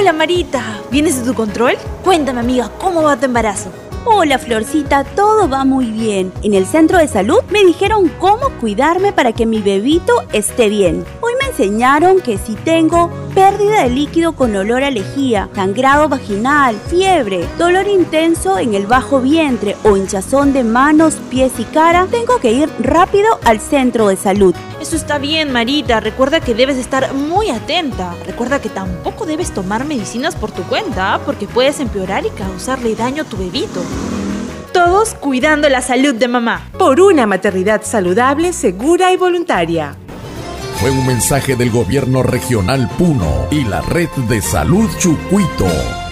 Hola Marita, ¿vienes de tu control? Cuéntame amiga, ¿cómo va tu embarazo? Hola Florcita, todo va muy bien. En el centro de salud me dijeron cómo cuidarme para que mi bebito esté bien. Enseñaron que si tengo pérdida de líquido con olor a lejía, sangrado vaginal, fiebre, dolor intenso en el bajo vientre o hinchazón de manos, pies y cara, tengo que ir rápido al centro de salud. Eso está bien, Marita. Recuerda que debes estar muy atenta. Recuerda que tampoco debes tomar medicinas por tu cuenta, porque puedes empeorar y causarle daño a tu bebito. Todos cuidando la salud de mamá. Por una maternidad saludable, segura y voluntaria. Fue un mensaje del gobierno regional Puno y la red de salud Chucuito.